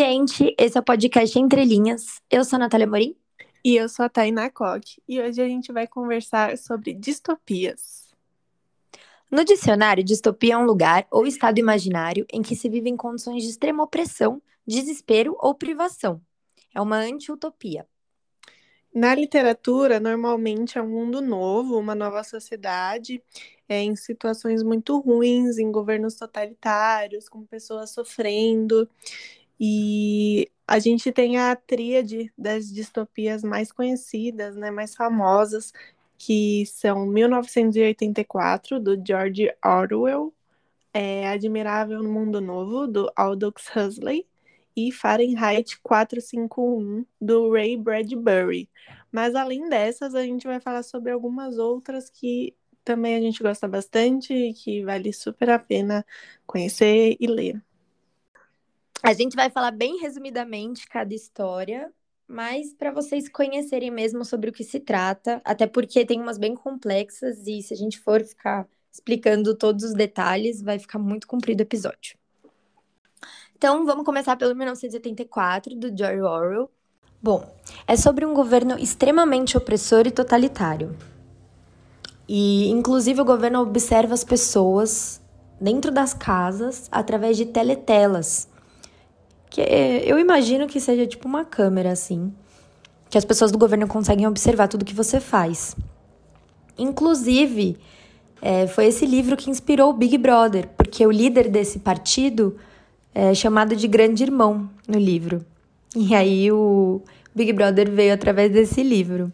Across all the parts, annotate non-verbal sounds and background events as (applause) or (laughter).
gente! Esse é o podcast Entre Linhas. Eu sou a Natália Morim. E eu sou a Tainá Koch. E hoje a gente vai conversar sobre distopias. No dicionário, distopia é um lugar ou estado imaginário em que se vive em condições de extrema opressão, desespero ou privação. É uma anti-utopia. Na literatura, normalmente é um mundo novo, uma nova sociedade, é, em situações muito ruins, em governos totalitários, com pessoas sofrendo. E a gente tem a tríade das distopias mais conhecidas, né, mais famosas, que são 1984, do George Orwell, é, Admirável no Mundo Novo, do Aldous Huxley, e Fahrenheit 451, do Ray Bradbury. Mas além dessas, a gente vai falar sobre algumas outras que também a gente gosta bastante e que vale super a pena conhecer e ler. A gente vai falar bem resumidamente cada história, mas para vocês conhecerem mesmo sobre o que se trata, até porque tem umas bem complexas e se a gente for ficar explicando todos os detalhes, vai ficar muito comprido o episódio. Então, vamos começar pelo 1984, do George Orwell. Bom, é sobre um governo extremamente opressor e totalitário. E, inclusive, o governo observa as pessoas dentro das casas através de teletelas que eu imagino que seja tipo uma câmera assim, que as pessoas do governo conseguem observar tudo que você faz. Inclusive, é, foi esse livro que inspirou o Big Brother, porque o líder desse partido é chamado de Grande Irmão no livro. E aí o Big Brother veio através desse livro.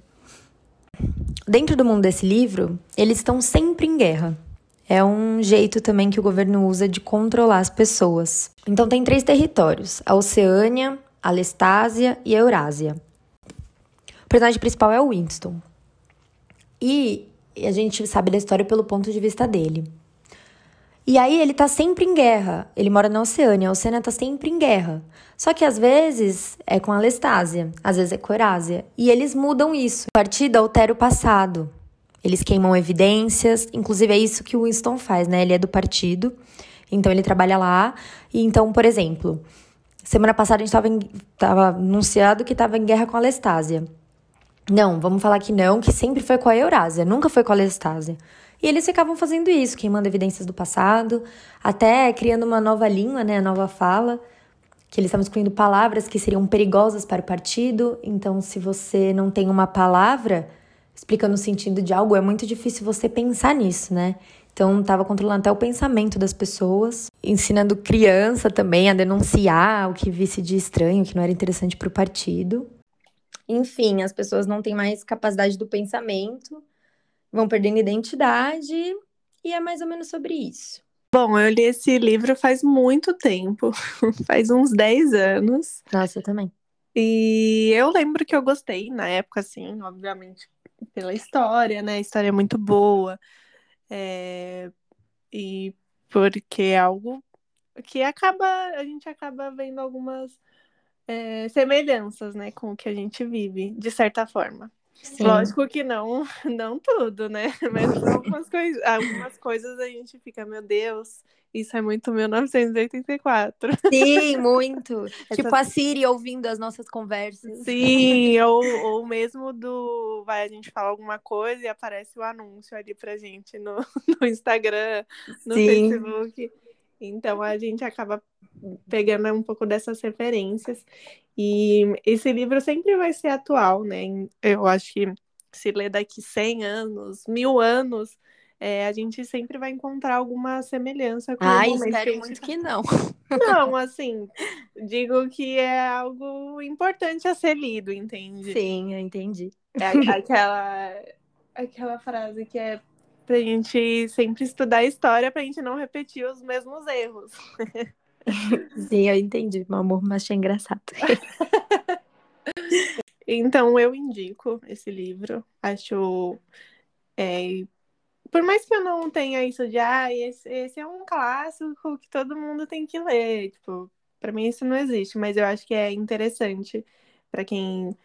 Dentro do mundo desse livro, eles estão sempre em guerra. É um jeito também que o governo usa de controlar as pessoas. Então tem três territórios: a Oceânia, a Lestásia e a Eurásia. O personagem principal é o Winston. E a gente sabe da história pelo ponto de vista dele. E aí ele tá sempre em guerra. Ele mora na Oceânia, a Oceânia tá sempre em guerra. Só que às vezes é com a Lestásia, às vezes é com a Eurásia. E eles mudam isso. O partido altera o passado. Eles queimam evidências, inclusive é isso que o Winston faz, né? Ele é do partido, então ele trabalha lá. E então, por exemplo, semana passada a gente estava anunciado que estava em guerra com a Lestásia. Não, vamos falar que não, que sempre foi com a Eurásia, nunca foi com a Lestásia. E eles ficavam fazendo isso, queimando evidências do passado, até criando uma nova língua, né, nova fala, que eles estavam excluindo palavras que seriam perigosas para o partido. Então, se você não tem uma palavra, explicando o sentido de algo, é muito difícil você pensar nisso, né? Então, estava controlando até o pensamento das pessoas, ensinando criança também a denunciar o que visse de estranho, que não era interessante para o partido. Enfim, as pessoas não têm mais capacidade do pensamento, vão perdendo identidade, e é mais ou menos sobre isso. Bom, eu li esse livro faz muito tempo, (laughs) faz uns 10 anos. Nossa, eu também. E eu lembro que eu gostei na época, assim, obviamente, pela história, né? A história é muito boa. É... E porque é algo que acaba, a gente acaba vendo algumas é, semelhanças, né, com o que a gente vive, de certa forma. Sim. Lógico que não, (laughs) não tudo, né? Mas algumas, coisa, algumas coisas a gente fica, meu Deus, isso é muito 1984. Sim, (laughs) muito. Tipo a Siri ouvindo as nossas conversas. Sim, (laughs) ou, ou mesmo do. Vai, a gente fala alguma coisa e aparece o anúncio ali pra gente no, (laughs) no Instagram, no Sim. Facebook. Então a gente acaba pegando um pouco dessas referências. E esse livro sempre vai ser atual, né? Eu acho que se ler daqui 100 anos, mil anos, é, a gente sempre vai encontrar alguma semelhança com Ai, o espero que muito tá... que não. Não, (laughs) assim, digo que é algo importante a ser lido, entende? Sim, eu entendi. É aquela, aquela frase que é pra gente sempre estudar a história pra gente não repetir os mesmos erros. (laughs) Sim, eu entendi, meu amor, mas achei engraçado. (laughs) então, eu indico esse livro. Acho é, por mais que eu não tenha isso de, ah, esse, esse é um clássico que todo mundo tem que ler, tipo, para mim isso não existe, mas eu acho que é interessante para quem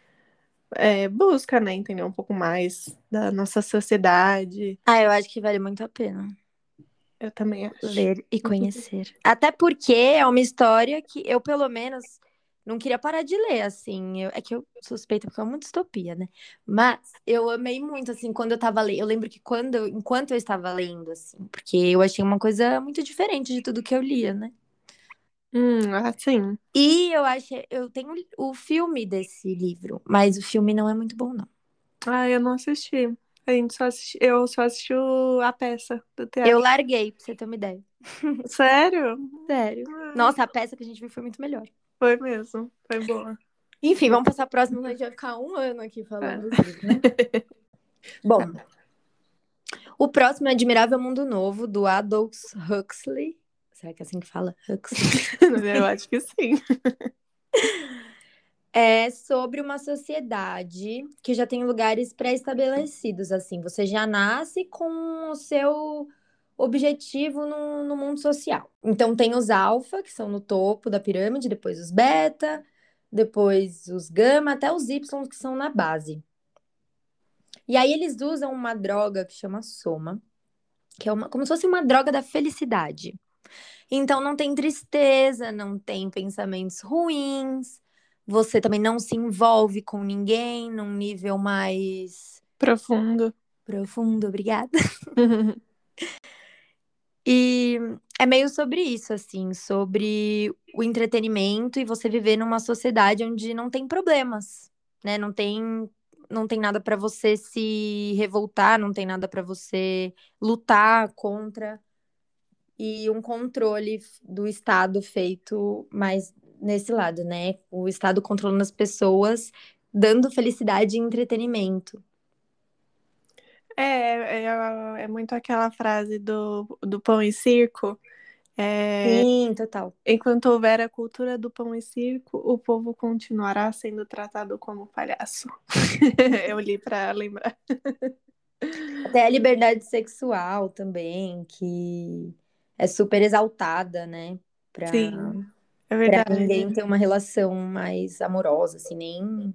é, busca, né, entender um pouco mais da nossa sociedade. Ah, eu acho que vale muito a pena. Eu também acho. Ler e conhecer. Até porque é uma história que eu, pelo menos, não queria parar de ler, assim. Eu, é que eu suspeito porque é uma distopia, né? Mas eu amei muito, assim, quando eu tava lendo. Eu lembro que quando, enquanto eu estava lendo, assim, porque eu achei uma coisa muito diferente de tudo que eu lia, né? Hum, assim. E eu achei, eu tenho o filme desse livro, mas o filme não é muito bom, não. Ah, eu não assisti. A gente só assisti, eu só assisti a peça do teatro. Eu larguei, pra você ter uma ideia. Sério? Sério. Ah. Nossa, a peça que a gente viu foi muito melhor. Foi mesmo, foi boa. Enfim, vamos passar a próxima, a gente vai ficar um ano aqui falando é. disso, né? (laughs) Bom, o próximo é Admirável Mundo Novo, do Aldous Huxley. Será que é assim que fala? Huxley? (laughs) Eu acho que sim. (laughs) É sobre uma sociedade que já tem lugares pré-estabelecidos, assim. Você já nasce com o seu objetivo no, no mundo social. Então tem os alfa, que são no topo da pirâmide, depois os beta, depois os gama, até os y, que são na base. E aí eles usam uma droga que chama soma, que é uma, como se fosse uma droga da felicidade. Então não tem tristeza, não tem pensamentos ruins, você também não se envolve com ninguém num nível mais profundo. Profundo, obrigada. (laughs) E é meio sobre isso, assim, sobre o entretenimento e você viver numa sociedade onde não tem problemas, né? Não tem, não tem nada para você se revoltar, não tem nada para você lutar contra. E um controle do Estado feito mais nesse lado, né? O Estado controlando as pessoas, dando felicidade e entretenimento. É, é, é muito aquela frase do, do pão e circo. É, Sim, total. Enquanto houver a cultura do pão e circo, o povo continuará sendo tratado como palhaço. (laughs) Eu li para lembrar. Até a liberdade sexual também, que é super exaltada, né? Pra, Sim, é verdade. Pra ninguém ter uma relação mais amorosa, assim, nem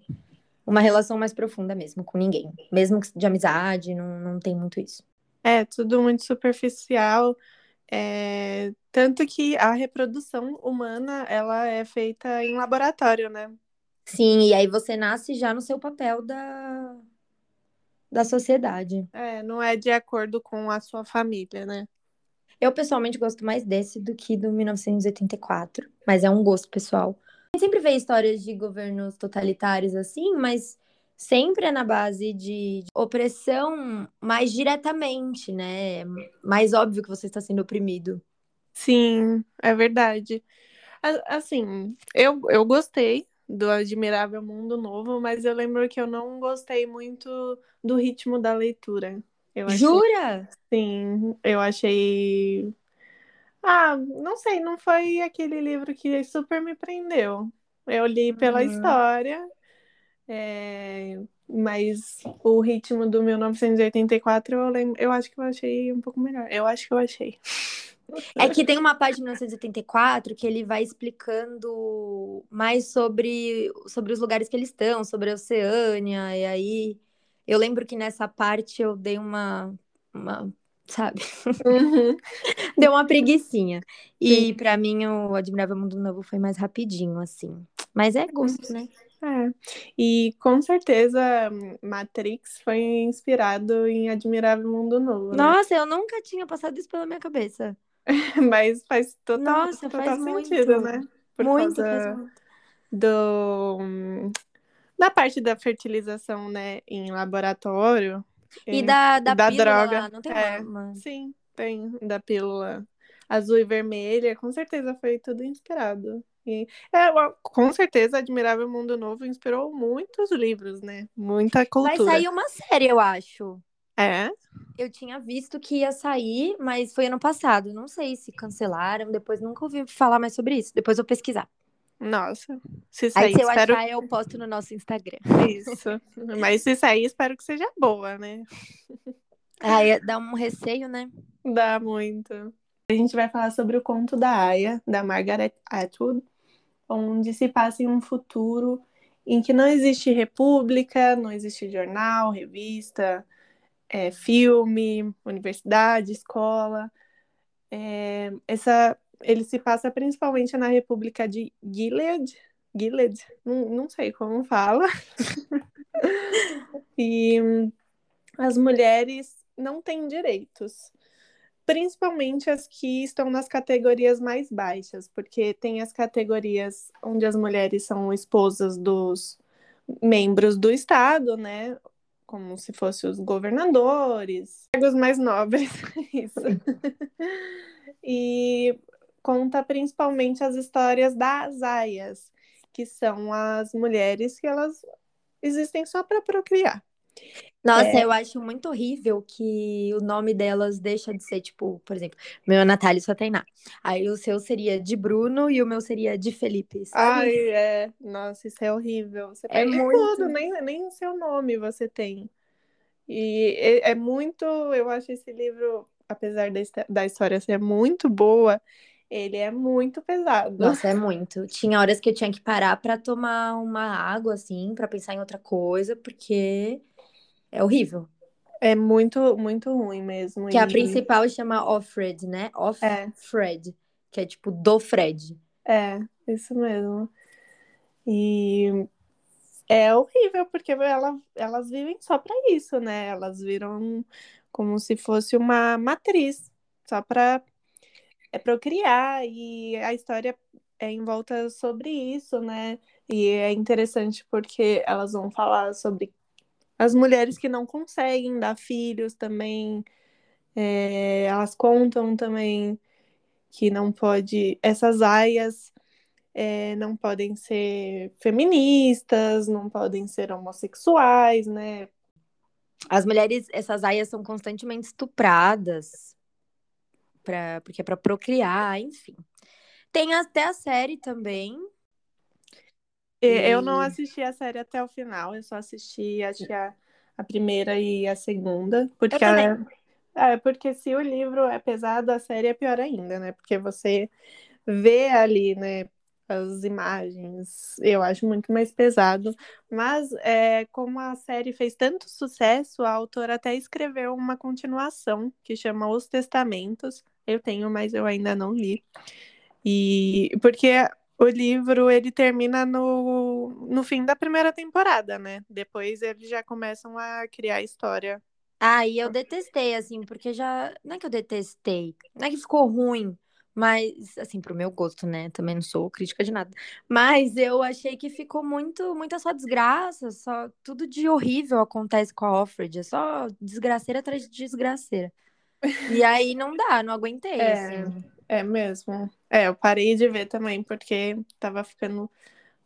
uma relação mais profunda mesmo com ninguém. Mesmo de amizade, não, não tem muito isso. É, tudo muito superficial. É... Tanto que a reprodução humana, ela é feita em laboratório, né? Sim, e aí você nasce já no seu papel da, da sociedade. É, não é de acordo com a sua família, né? Eu pessoalmente gosto mais desse do que do 1984, mas é um gosto pessoal gente sempre vê histórias de governos totalitários assim, mas sempre é na base de, opressão mais diretamente, né? Mais óbvio que você está sendo oprimido. Sim, é verdade. Assim, eu, eu gostei do Admirável Mundo Novo, mas eu lembro que eu não gostei muito do ritmo da leitura. Eu achei... Jura? Sim, eu achei ah, não sei, não foi aquele livro que super me prendeu. Eu li pela uhum. história, é... mas o ritmo do 1984 eu, lembro, eu acho que eu achei um pouco melhor. Eu acho que eu achei. É que tem uma parte de 1984 que ele vai explicando mais sobre, sobre os lugares que eles estão, sobre a Oceânia, e aí eu lembro que nessa parte eu dei uma, uma sabe? Uhum. (laughs) Deu uma preguiçinha. E para mim o Admirável Mundo Novo foi mais rapidinho, assim. Mas é gosto, né? É. E com certeza Matrix foi inspirado em Admirável Mundo Novo. Né? Nossa, eu nunca tinha passado isso pela minha cabeça. (laughs) Mas faz total, Nossa, total faz sentido, muito. né? Por muito, causa muito. do da parte da fertilização, né, em laboratório, e da, da, da pílula, droga. não tem é, uma... Sim, tem. Da pílula azul e vermelha. Com certeza foi tudo inspirado. E, é, com certeza, Admirável Mundo Novo inspirou muitos livros, né? Muita cultura. Vai sair uma série, eu acho. É? Eu tinha visto que ia sair, mas foi ano passado. Não sei se cancelaram, depois nunca ouvi falar mais sobre isso. Depois eu pesquisar. Nossa, se sair, Aí se eu espero... achar, eu posto no nosso Instagram. Isso. Mas se sair, espero que seja boa, né? Aí dá um receio, né? Dá muito. A gente vai falar sobre o conto da Aya, da Margaret Atwood, onde se passa em um futuro em que não existe república, não existe jornal, revista, é, filme, universidade, escola. É, essa ele se passa principalmente na República de Gilead, Gilead, não, não sei como fala. (laughs) e as mulheres não têm direitos, principalmente as que estão nas categorias mais baixas, porque tem as categorias onde as mulheres são esposas dos membros do Estado, né? Como se fossem os governadores, os mais nobres, (laughs) isso. (laughs) e conta principalmente as histórias das aias, que são as mulheres que elas existem só para procriar. Nossa, é... eu acho muito horrível que o nome delas deixa de ser, tipo, por exemplo, meu é Natália só tem Ná. Aí o seu seria de Bruno e o meu seria de Felipe. Sabe? Ai, é. Nossa, isso é horrível. Você é muito... tudo, nem, nem o seu nome você tem. E é, é muito. Eu acho esse livro, apesar da história ser muito boa, ele é muito pesado. Nossa, é muito. Tinha horas que eu tinha que parar para tomar uma água, assim, para pensar em outra coisa, porque é horrível. É muito, muito ruim mesmo. Que e... a principal chama Offred, né? Offred, é. que é tipo do Fred. É, isso mesmo. E é horrível, porque ela, elas vivem só para isso, né? Elas viram como se fosse uma matriz, só para é procriar e a história é em volta sobre isso, né? E é interessante porque elas vão falar sobre as mulheres que não conseguem dar filhos também. É, elas contam também que não pode. Essas aias é, não podem ser feministas, não podem ser homossexuais, né? As mulheres, essas aias são constantemente estupradas pra, porque é para procriar, enfim. Tem até a série também. E... Eu não assisti a série até o final, eu só assisti acho que a, a primeira e a segunda, porque a, é, porque se o livro é pesado, a série é pior ainda, né? Porque você vê ali, né, as imagens, eu acho muito mais pesado. Mas é, como a série fez tanto sucesso, a autora até escreveu uma continuação que chama Os Testamentos, eu tenho, mas eu ainda não li. E porque o livro ele termina no, no fim da primeira temporada, né? Depois eles já começam a criar história. Ah, e eu detestei, assim, porque já. Não é que eu detestei, não é que ficou ruim, mas, assim, pro meu gosto, né? Também não sou crítica de nada. Mas eu achei que ficou muito, muita só desgraça, só tudo de horrível acontece com a Offred. É só desgraceira atrás de desgraceira. E aí não dá, não aguentei, é, assim. É mesmo. É, eu parei de ver também, porque tava ficando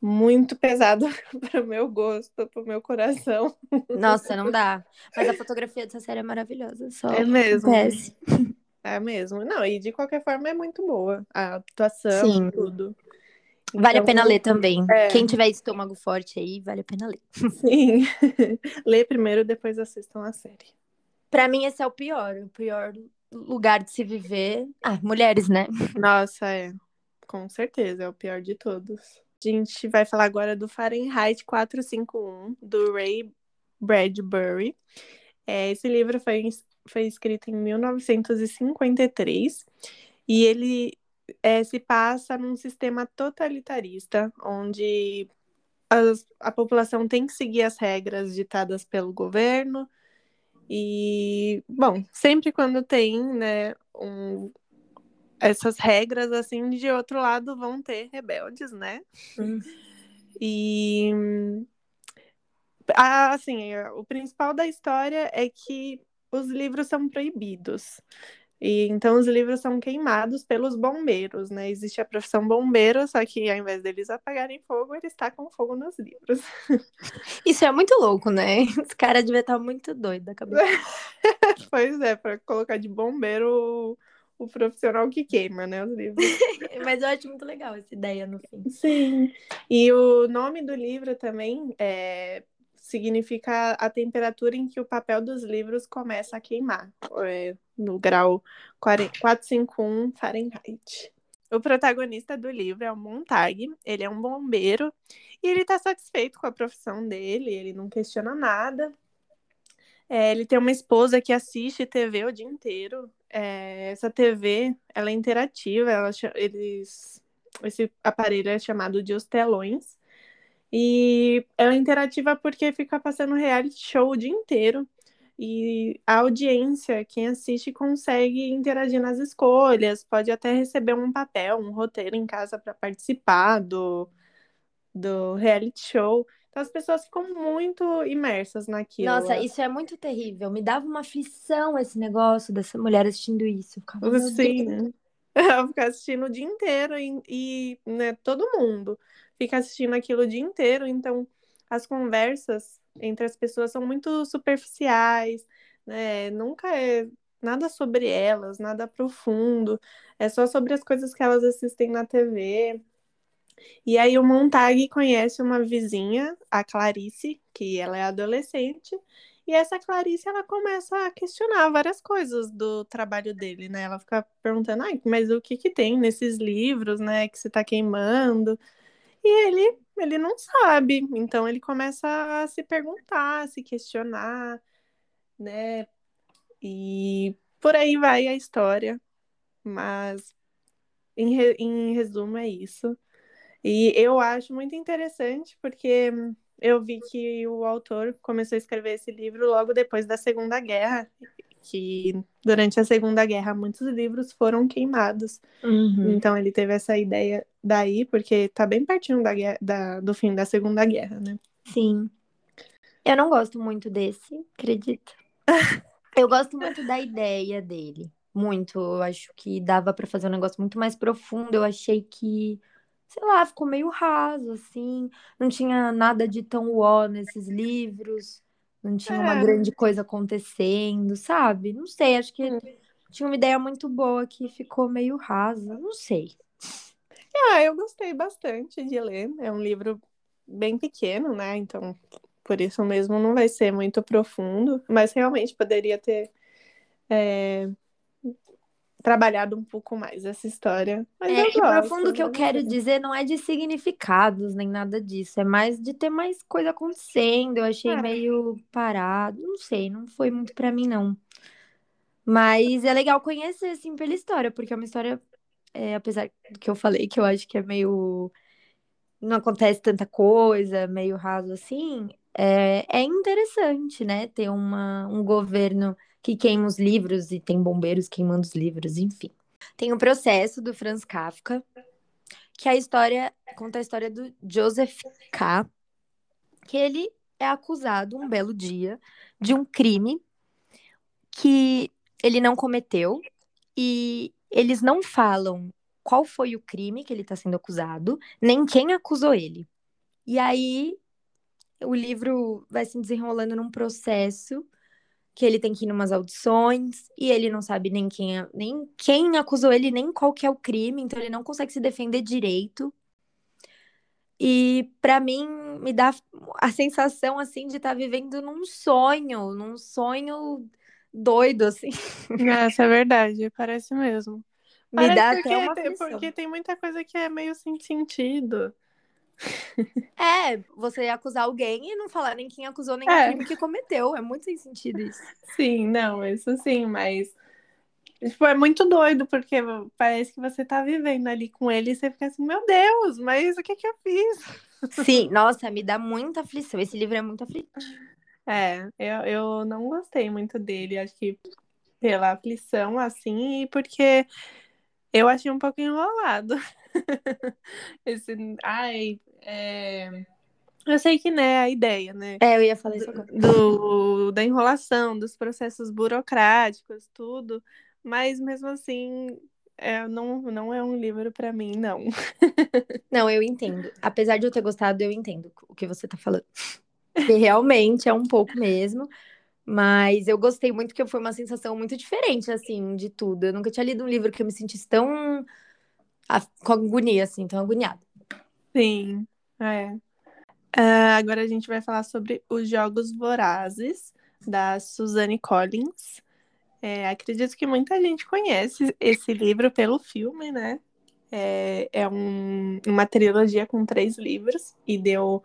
muito pesado (laughs) para o meu gosto, para o meu coração. Nossa, não dá. Mas a fotografia dessa série é maravilhosa. Só é mesmo. É mesmo. Não, e de qualquer forma é muito boa. A atuação, Sim. tudo. Então, vale a então, pena ler também. É... Quem tiver estômago forte aí, vale a pena ler. Sim. (laughs) Lê primeiro, depois assistam a série. Para mim, esse é o pior. O pior lugar de se viver. Ah, mulheres, né? Nossa, é. Com certeza, é o pior de todos. A gente vai falar agora do Fahrenheit 451, do Ray Bradbury. É, esse livro foi, foi escrito em 1953 e ele é, se passa num sistema totalitarista, onde as, a população tem que seguir as regras ditadas pelo governo, e, bom, sempre quando tem, né, um, essas regras, assim, de outro lado vão ter rebeldes, né? Hum. E, assim, o principal da história é que os livros são proibidos. E então os livros são queimados pelos bombeiros, né? Existe a profissão bombeiro, só que ao invés deles apagarem fogo, eles tacam fogo nos livros. (laughs) Isso é muito louco, né? Os caras devem estar muito doidos da cabeça. (laughs) pois é, para colocar de bombeiro o, o, profissional que queima, né? Os livros. (laughs) Mas eu acho muito legal essa ideia no fim. Sim. E o nome do livro também é significa a temperatura em que o papel dos livros começa a queimar, é, no grau 451 Fahrenheit. O protagonista do livro é o Montag, ele é um bombeiro e ele está satisfeito com a profissão dele, ele não questiona nada. É, ele tem uma esposa que assiste TV o dia inteiro. É, essa TV, ela é interativa, ela, eles, esse aparelho é chamado de os telões E ela é interativa porque fica passando reality show o dia inteiro. E a audiência, quem assiste, consegue interagir nas escolhas, pode até receber um papel, um roteiro em casa para participar do, do reality show. Então as pessoas ficam muito imersas naquilo. Nossa, isso é muito terrível. Me dava uma aflição esse negócio dessa mulher assistindo isso. Eu ficava, Sim. (laughs) Ela fica assistindo o dia inteiro e, e né, todo mundo fica assistindo aquilo o dia inteiro. Então as conversas entre as pessoas são muito superficiais, né? Nunca é nada sobre elas, nada profundo. É só sobre as coisas que elas assistem na TV. E aí o Montag conhece uma vizinha, a Clarice, que ela é adolescente, e essa Clarice ela começa a questionar várias coisas do trabalho dele, né? Ela fica perguntando, ah, mas o que que tem nesses livros, né, que você tá queimando? E ele, ele não sabe, então ele começa a se perguntar, a se questionar, né? E por aí vai a história, mas em, em resumo é isso. E eu acho muito interessante porque eu vi que o autor começou a escrever esse livro logo depois da Segunda Guerra, que durante a Segunda Guerra muitos livros foram queimados. Uhum. Então ele teve essa ideia daí, porque tá bem pertinho da, da, do fim da Segunda Guerra, né? Sim. Eu não gosto muito desse, acredita? (laughs) eu gosto muito da ideia dele. Muito. Eu acho que dava para fazer um negócio muito mais profundo. Eu achei que sei lá, ficou meio raso, assim. Não tinha nada de tão uó nesses livros. Não tinha uma É. grande coisa acontecendo, sabe? Não sei, acho que Hum. tinha uma ideia muito boa que ficou meio rasa. Não sei. Ah, eu gostei bastante de ler. É um livro bem pequeno, né? Então, por isso mesmo não vai ser muito profundo, mas realmente poderia ter é, trabalhado um pouco mais essa história. Mas É, eu e gosto, profundo que eu quero dizer não é de significados nem nada disso, é mais de ter mais coisa acontecendo. Eu achei É. meio parado, não sei, não foi muito pra mim não. Mas é legal conhecer assim pela história, porque é uma história, é, apesar do que eu falei, que eu acho que é meio não acontece tanta coisa, meio raso assim, é, é interessante, né? Ter uma, um governo que queima os livros e tem bombeiros queimando os livros, enfim. Tem o processo do Franz Kafka, que a história conta a história do Joseph K, que ele é acusado um belo dia de um crime que ele não cometeu e eles não falam qual foi o crime que ele está sendo acusado, nem quem acusou ele. E aí o livro vai se desenrolando num processo que ele tem que ir em umas audições e ele não sabe nem quem, é- nem quem acusou ele, nem qual que é o crime, então ele não consegue se defender direito. E pra mim me dá a sensação assim de estar vivendo num sonho, num sonho doido assim. (laughs) Essa é verdade, parece mesmo. Me Parece dá porque, até uma aflição. porque tem muita coisa que é meio sem sentido. É, você acusar alguém e não falar nem quem acusou, nem É. o crime que cometeu. É muito sem sentido isso. Sim, não, isso sim, mas tipo, é muito doido, porque parece que você tá vivendo ali com ele e você fica assim, meu Deus, mas o que que eu fiz? Sim, nossa, me dá muita aflição. Esse livro é muito aflitivo. É, eu, eu não gostei muito dele, acho que pela aflição, assim, e porque eu achei um pouco enrolado. (laughs) Esse, ai, é... Eu sei que não é a ideia, né? É, eu ia falar isso agora. do, da enrolação, dos processos burocráticos, tudo, mas mesmo assim, é, não, não é um livro para mim, não. (laughs) Não, eu entendo. Apesar de eu ter gostado, eu entendo o que você tá falando. Que realmente é um pouco mesmo. Mas eu gostei muito, porque foi uma sensação muito diferente, assim, de tudo. Eu nunca tinha lido um livro que eu me sentisse tão com agonia, assim, tão agoniada. Sim, é. Ah, agora a gente vai falar sobre Os Jogos Vorazes, da Suzanne Collins. É, acredito que muita gente conhece esse livro pelo filme, né? É, é um- uma trilogia com três livros e deu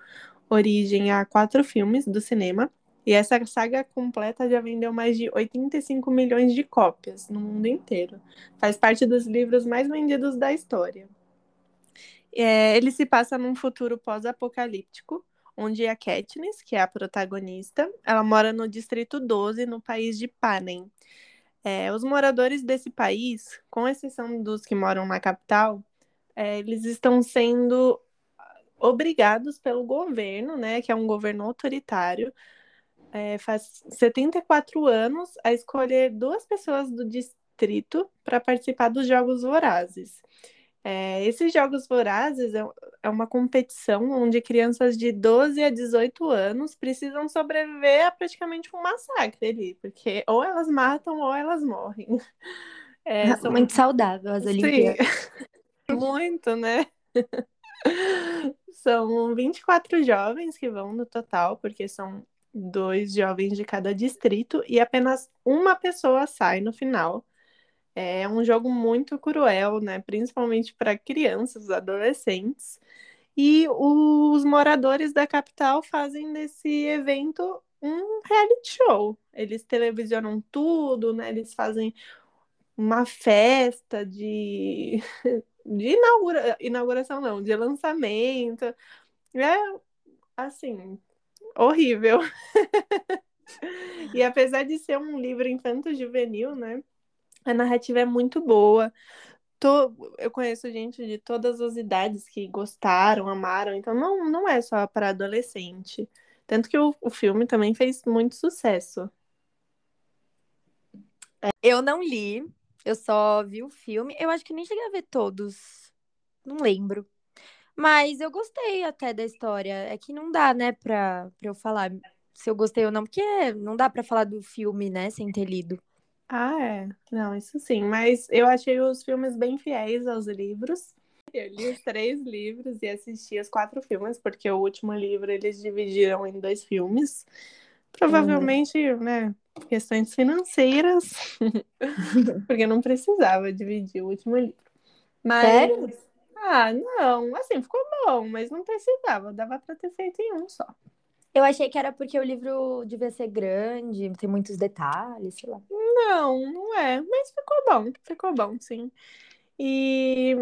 origem a quatro filmes do cinema. E essa saga completa já vendeu mais de 85 milhões de cópias no mundo inteiro. Faz parte dos livros mais vendidos da história. É, ele se passa num futuro pós-apocalíptico, onde a Katniss, que é a protagonista, ela mora no Distrito 12, no país de Panem. É, os moradores desse país, com exceção dos que moram na capital, é, eles estão sendo obrigados pelo governo, né, que é um governo autoritário, é, faz 74 anos, a escolher duas pessoas do distrito para participar dos Jogos Vorazes. É, esses Jogos Vorazes é, é uma competição onde crianças de 12 a 18 anos precisam sobreviver a praticamente um massacre ali, porque ou elas matam ou elas morrem. (laughs) É, são... Muito saudável as Olimpíadas. (laughs) Muito, né? (laughs) São 24 jovens que vão no total, porque são dois jovens de cada distrito e apenas uma pessoa sai no final. É um jogo muito cruel, né? Principalmente para crianças, adolescentes. E os moradores da capital fazem desse evento um reality show. Eles televisionam tudo, né? Eles fazem uma festa de (laughs) de inaugura... inauguração, não, de lançamento. É, assim, horrível. (laughs) e apesar de ser um livro infanto-juvenil, né? A narrativa é muito boa. Tô... Eu conheço gente de todas as idades que gostaram, amaram, então não, não é só para adolescente. Tanto que o, o filme também fez muito sucesso. Eu não li, eu só vi o filme. Eu acho que nem cheguei a ver todos. Não lembro. Mas eu gostei até da história. É que não dá, né, pra, pra eu falar se eu gostei ou não, porque não dá pra falar do filme, né, sem ter lido. Ah, é. Não, isso sim. Mas eu achei os filmes bem fiéis aos livros. Eu li os três livros e assisti os quatro filmes, porque o último livro eles dividiram em dois filmes. Provavelmente, uhum. né, questões financeiras, (laughs) porque não precisava dividir o último livro. Mas, Sério? Ah, não, assim, ficou bom, mas não precisava, dava para ter feito em um só. Eu achei que era porque o livro devia ser grande, tem muitos detalhes, sei lá. Não, não é, mas ficou bom, ficou bom, sim. E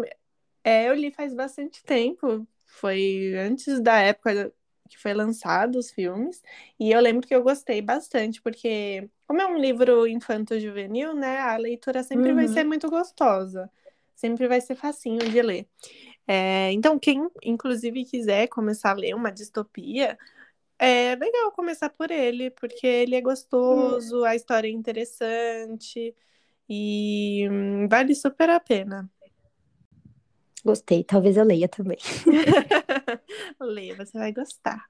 é, eu li faz bastante tempo, foi antes da época que foi lançado os filmes, e eu lembro que eu gostei bastante, porque como é um livro infanto-juvenil, né, a leitura sempre uhum. vai ser muito gostosa, sempre vai ser facinho de ler. É, então, quem inclusive quiser começar a ler uma distopia, é legal começar por ele, porque ele é gostoso, uhum. a história é interessante e hum, vale super a pena. Gostei, talvez eu leia também. (laughs) Leia, você vai gostar.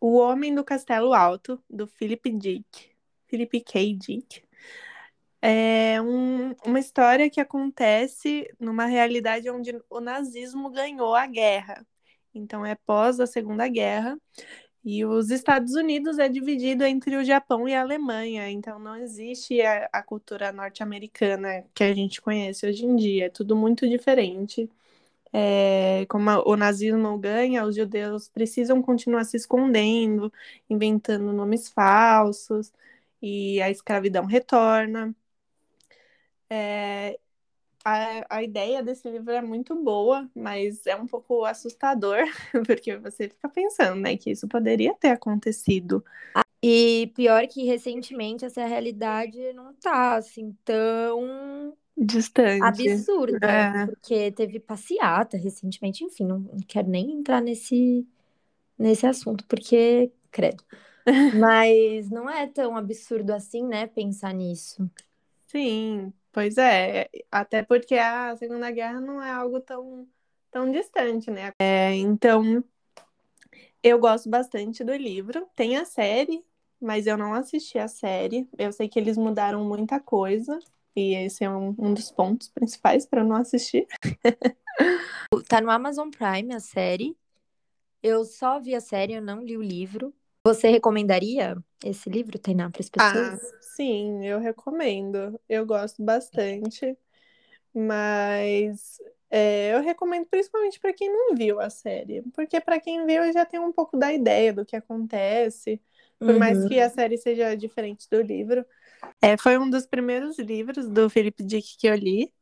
O Homem do Castelo Alto, do Philip Dick. Philip K. Dick. É um, uma história que acontece numa realidade onde o nazismo ganhou a guerra. Então é pós a Segunda Guerra. E os Estados Unidos é dividido entre o Japão e a Alemanha, então não existe a, a cultura norte-americana que a gente conhece hoje em dia, é tudo muito diferente. É, como o nazismo ganha, os judeus precisam continuar se escondendo, inventando nomes falsos, e a escravidão retorna. É, a, a ideia desse livro é muito boa, mas é um pouco assustador, (laughs) porque você fica pensando, né, que isso poderia ter acontecido. E pior que recentemente essa realidade não tá assim tão distante. Absurda, é. porque teve passeata recentemente, enfim, não quero nem entrar nesse nesse assunto, porque credo. (laughs) Mas não é tão absurdo assim, né, pensar nisso. Sim, Pois é, até porque a Segunda Guerra não é algo tão, tão distante, né? É, então, eu gosto bastante do livro. Tem a série, mas eu não assisti a série. Eu sei que eles mudaram muita coisa, e esse é um, um dos pontos principais para não assistir. (laughs) tá no Amazon Prime a série. Eu só vi a série, eu não li o livro. Você recomendaria esse livro, Tainá, para as pessoas? Ah, sim, eu recomendo. Eu gosto bastante, mas é, eu recomendo principalmente para quem não viu a série, porque para quem viu já tem um pouco da ideia do que acontece, por uhum. mais que a série seja diferente do livro. É, foi um dos primeiros livros do Philip Dick que eu li.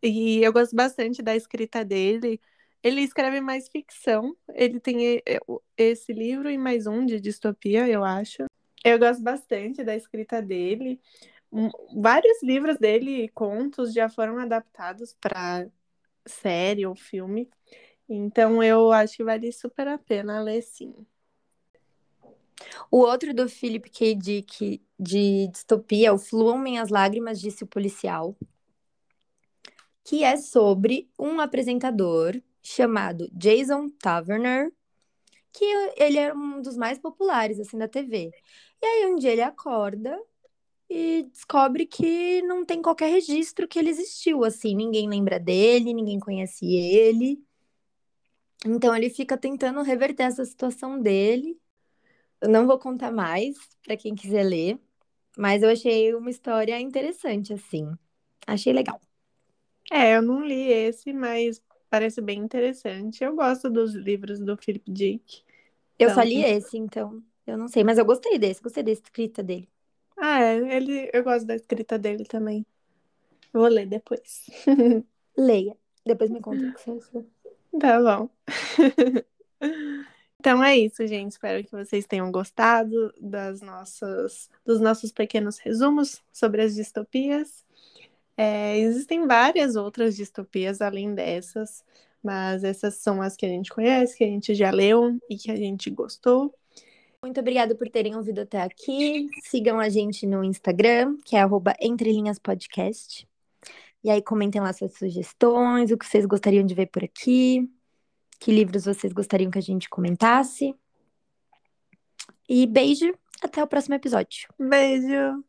E eu gosto bastante da escrita dele. Ele escreve mais ficção. Ele tem esse livro e mais um de distopia, eu acho. Eu gosto bastante da escrita dele. Vários livros dele, contos, já foram adaptados para série ou filme. Então eu acho que vale super a pena ler sim. O outro do Philip K. Dick de distopia, o Fluam Minhas Lágrimas, disse o policial, que é sobre um apresentador chamado Jason Taverner, que ele era um dos mais populares assim da TV. E aí um dia ele acorda e descobre que não tem qualquer registro que ele existiu, assim, ninguém lembra dele, ninguém conhece ele. Então ele fica tentando reverter essa situação dele. Eu não vou contar mais para quem quiser ler, mas eu achei uma história interessante assim. Achei legal. É, eu não li esse, mas parece bem interessante. Eu gosto dos livros do Philip Dick. Eu então... só li esse, então eu não sei, mas eu gostei desse, gostei da escrita dele. Ah, é, ele, eu gosto da escrita dele também. Vou ler depois. (laughs) Leia. Depois me conta o que você achou. Tá bom. (laughs) Então é isso, gente. Espero que vocês tenham gostado das nossas, dos nossos pequenos resumos sobre as distopias. É, existem várias outras distopias além dessas, mas essas são as que a gente conhece, que a gente já leu e que a gente gostou. Muito obrigada por terem ouvido até aqui. Sigam a gente no Instagram, que é @entrelinhaspodcast. E aí comentem lá suas sugestões, o que vocês gostariam de ver por aqui, que livros vocês gostariam que a gente comentasse. E beijo, até o próximo episódio. Beijo.